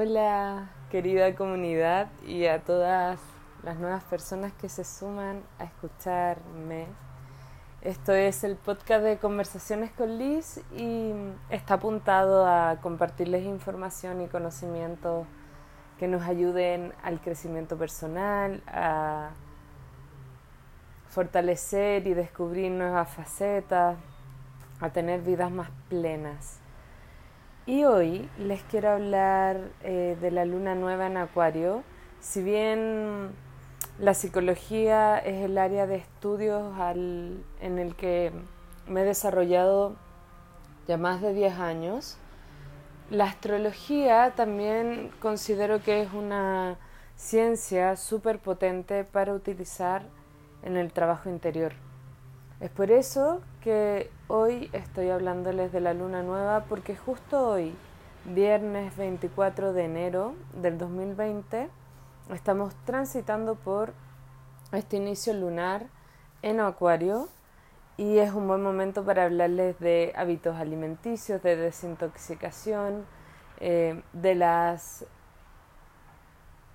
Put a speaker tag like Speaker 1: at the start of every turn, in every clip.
Speaker 1: Hola querida comunidad y a todas las nuevas personas que se suman a escucharme. Esto es el podcast de Conversaciones con Liz y está apuntado a compartirles información y conocimientos que nos ayuden al crecimiento personal, a fortalecer y descubrir nuevas facetas, a tener vidas más plenas. Y hoy les quiero hablar eh, de la luna nueva en Acuario. Si bien la psicología es el área de estudios en el que me he desarrollado ya más de 10 años, la astrología también considero que es una ciencia súper potente para utilizar en el trabajo interior. Es por eso que hoy estoy hablándoles de la luna nueva porque justo hoy, viernes 24 de enero del 2020, estamos transitando por este inicio lunar en Acuario y es un buen momento para hablarles de hábitos alimenticios, de desintoxicación, eh, de las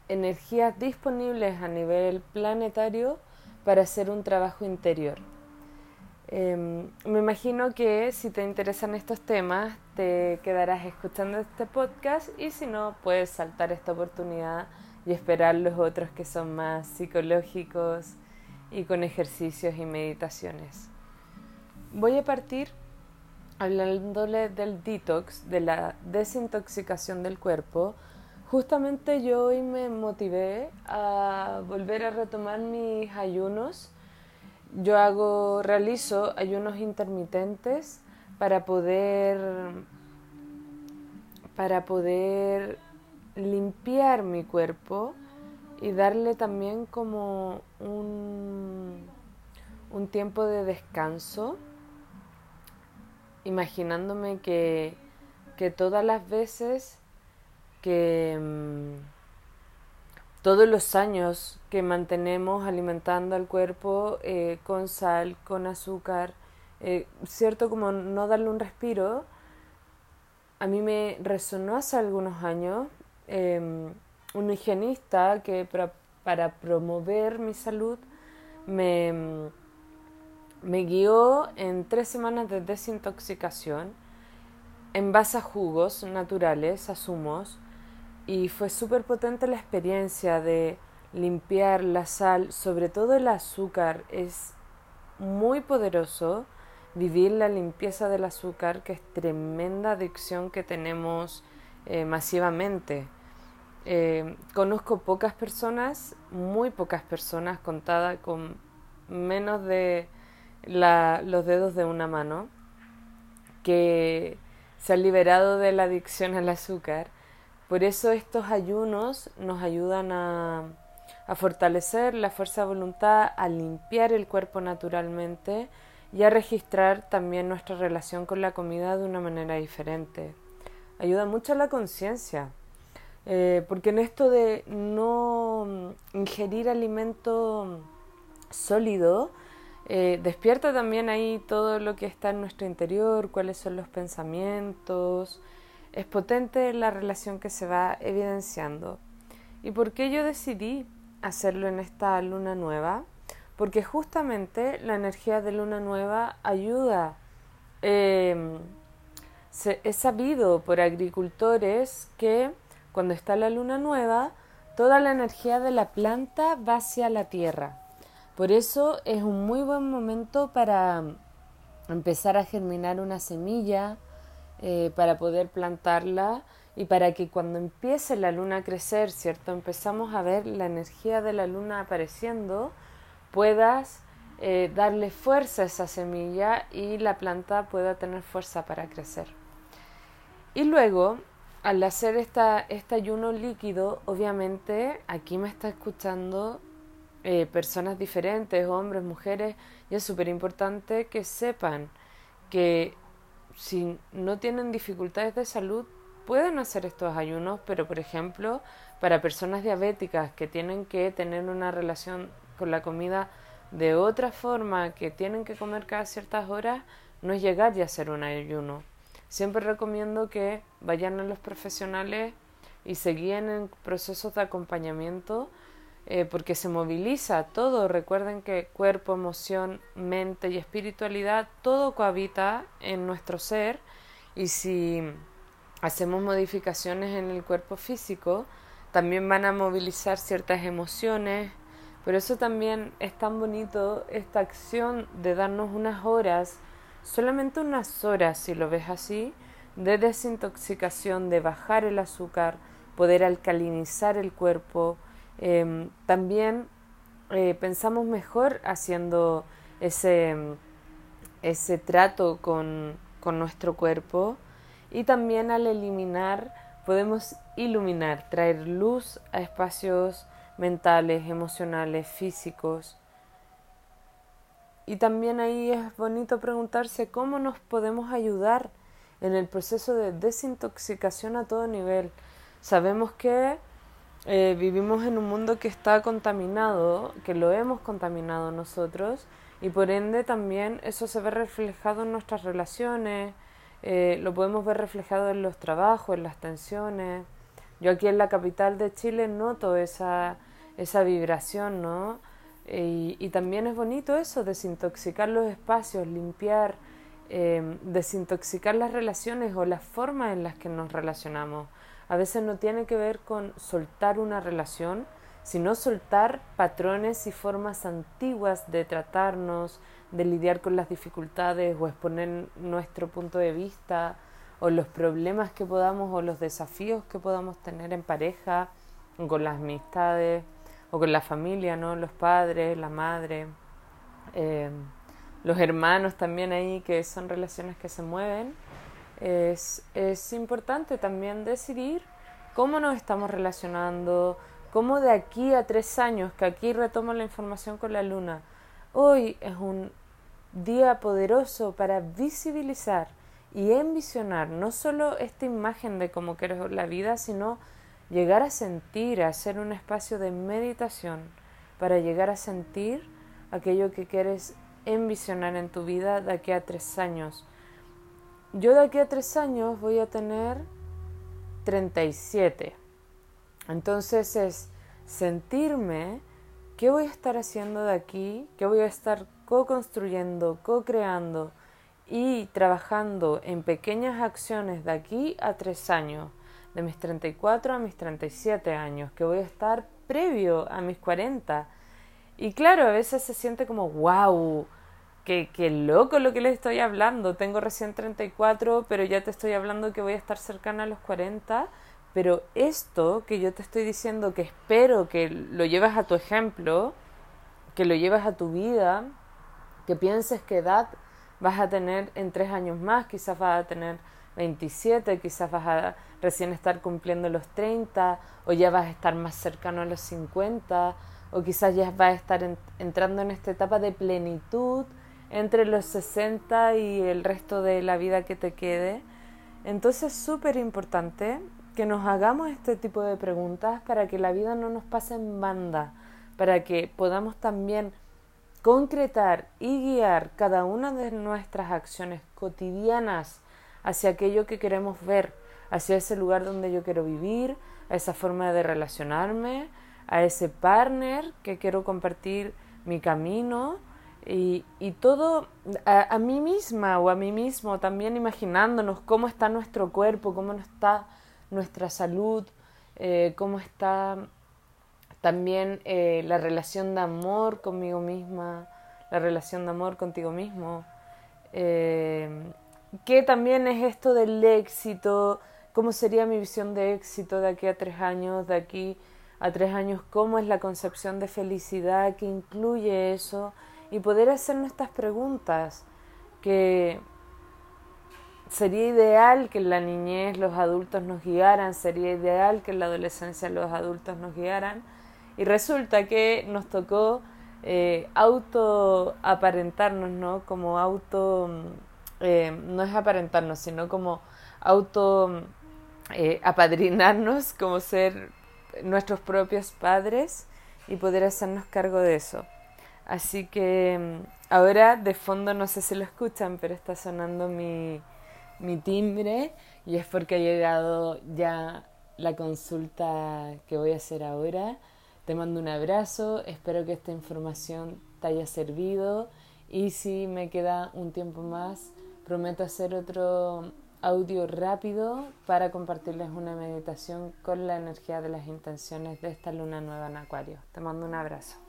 Speaker 1: energías disponibles a nivel planetario para hacer un trabajo interior. Em, me imagino que si te interesan estos temas, te quedarás escuchando este podcast y si no, puedes saltar esta oportunidad y esperar los otros que son más psicológicos y con ejercicios y meditaciones. Voy a partir hablándole del detox, de la desintoxicación del cuerpo. Justamente yo hoy me motivé a volver a retomar mis ayunos yo hago, realizo ayunos intermitentes para poder, para poder limpiar mi cuerpo y darle también como un, un tiempo de descanso, imaginándome que, que todas las veces que mm, todos los años que mantenemos alimentando al cuerpo eh, con sal, con azúcar, eh, cierto como no darle un respiro, a mí me resonó hace algunos años em, un higienista que para, promover mi salud me, me guió en tres semanas de desintoxicación en base a jugos naturales, a zumos, y fue súper potente la experiencia de limpiar la sal, sobre todo el azúcar, es muy poderoso vivir la limpieza del azúcar, que es tremenda adicción que tenemos eh, masivamente. Eh, conozco pocas personas, muy pocas personas, contadas con menos de los dedos de una mano, que se han liberado de la adicción al azúcar por eso estos ayunos nos ayudan a, fortalecer la fuerza de voluntad, a limpiar el cuerpo naturalmente y a registrar también nuestra relación con la comida de una manera diferente. Ayuda mucho a la conciencia, eh, porque en esto de no ingerir alimento sólido, eh, despierta también ahí todo lo que está en nuestro interior, cuáles son los pensamientos, es potente la relación que se va evidenciando. ¿Y por qué yo decidí hacerlo en esta luna nueva? Porque justamente la energía de luna nueva ayuda. Em, es sabido por agricultores que cuando está la luna nueva, toda la energía de la planta va hacia la tierra. Por eso es un muy buen momento para empezar a germinar una semilla, eh, para poder plantarla y para que cuando empiece la luna a crecer, ¿cierto? Empezamos a ver la energía de la luna apareciendo, puedas eh, darle fuerza a esa semilla y la planta pueda tener fuerza para crecer. Y luego, al hacer esta, este ayuno líquido, obviamente aquí me está escuchando eh, personas diferentes, hombres, mujeres, y es súper importante que sepan que si no tienen dificultades de salud, pueden hacer estos ayunos, pero por ejemplo, para personas diabéticas que tienen que tener una relación con la comida de otra forma, que tienen que comer cada ciertas horas, no es llegar y hacer un ayuno. Siempre recomiendo que vayan a los profesionales y seguían en procesos de acompañamiento eh, porque se moviliza todo. Recuerden que cuerpo, emoción, mente y espiritualidad, todo cohabita en nuestro ser y si hacemos modificaciones en el cuerpo físico, también van a movilizar ciertas emociones. Por eso también es tan bonito esta acción de darnos unas horas, solamente unas horas si lo ves así, de desintoxicación, de bajar el azúcar, poder alcalinizar el cuerpo, Em, también eh, pensamos mejor haciendo ese, ese trato con, con nuestro cuerpo y también al eliminar podemos iluminar, traer luz a espacios mentales, emocionales, físicos. Y también ahí es bonito preguntarse cómo nos podemos ayudar en el proceso de desintoxicación a todo nivel. Sabemos que eh, vivimos en un mundo que está contaminado, que lo hemos contaminado nosotros y por ende también eso se ve reflejado en nuestras relaciones, eh, lo podemos ver reflejado en los trabajos, en las tensiones. Yo aquí en la capital de Chile noto esa, esa vibración, ¿no? y, y, también es bonito eso, desintoxicar los espacios, limpiar, eh, desintoxicar las relaciones o las formas en las que nos relacionamos. A veces no tiene que ver con soltar una relación, sino soltar patrones y formas antiguas de tratarnos, de lidiar con las dificultades o exponer nuestro punto de vista o los problemas que podamos o los desafíos que podamos tener en pareja con las amistades o con la familia, ¿no? Los padres, la madre, eh, los hermanos también ahí, que son relaciones que se mueven es, importante también decidir cómo nos estamos relacionando, cómo de aquí a tres años, que aquí retomo la información con la luna, hoy es un día poderoso para visibilizar y envisionar no solo esta imagen de cómo quieres la vida, sino llegar a sentir, a hacer un espacio de meditación para llegar a sentir aquello que quieres envisionar en tu vida de aquí a tres años yo de aquí a tres años voy a tener 37. Entonces es sentirme qué voy a estar haciendo de aquí, qué voy a estar co-construyendo, co-creando y trabajando en pequeñas acciones de aquí a tres años, de mis 34 a mis 37 años, que voy a estar previo a mis 40. Y claro, a veces se siente como, wow, Qué, loco lo que les estoy hablando. Tengo recién 34, pero ya te estoy hablando que voy a estar cercana a los 40. Pero esto que yo te estoy diciendo, que espero que lo llevas a tu ejemplo, que lo llevas a tu vida, que pienses qué edad vas a tener en tres años más, quizás vas a tener 27, quizás vas a recién estar cumpliendo los 30, o ya vas a estar más cercano a los 50, o quizás ya vas a estar entrando en esta etapa de plenitud entre los 60 y el resto de la vida que te quede. Entonces es súper importante que nos hagamos este tipo de preguntas para que la vida no nos pase en banda, para que podamos también concretar y guiar cada una de nuestras acciones cotidianas hacia aquello que queremos ver, hacia ese lugar donde yo quiero vivir, a esa forma de relacionarme, a ese partner que quiero compartir mi camino, y, y todo a, mí misma o a mí mismo, también imaginándonos cómo está nuestro cuerpo, cómo está nuestra salud, eh, cómo está también eh, la relación de amor conmigo misma, la relación de amor contigo mismo. Eh, ¿Qué también es esto del éxito? ¿Cómo sería mi visión de éxito de aquí a tres años, de aquí a tres años? ¿Cómo es la concepción de felicidad que incluye eso? Y poder hacernos estas preguntas que sería ideal que en la niñez los adultos nos guiaran, sería ideal que en la adolescencia los adultos nos guiaran y resulta que nos tocó eh, auto aparentarnos, ¿no? Como auto, eh, no es aparentarnos, sino como auto eh, apadrinarnos, como ser nuestros propios padres y poder hacernos cargo de eso. Así que mm, ahora de fondo no sé si lo escuchan, pero está sonando mi, mi timbre y es porque ha llegado ya la consulta que voy a hacer ahora. Te mando un abrazo, espero que esta información te haya servido y si me queda un tiempo más, prometo hacer otro audio rápido para compartirles una meditación con la energía de las intenciones de esta luna nueva en Acuario. Te mando un abrazo.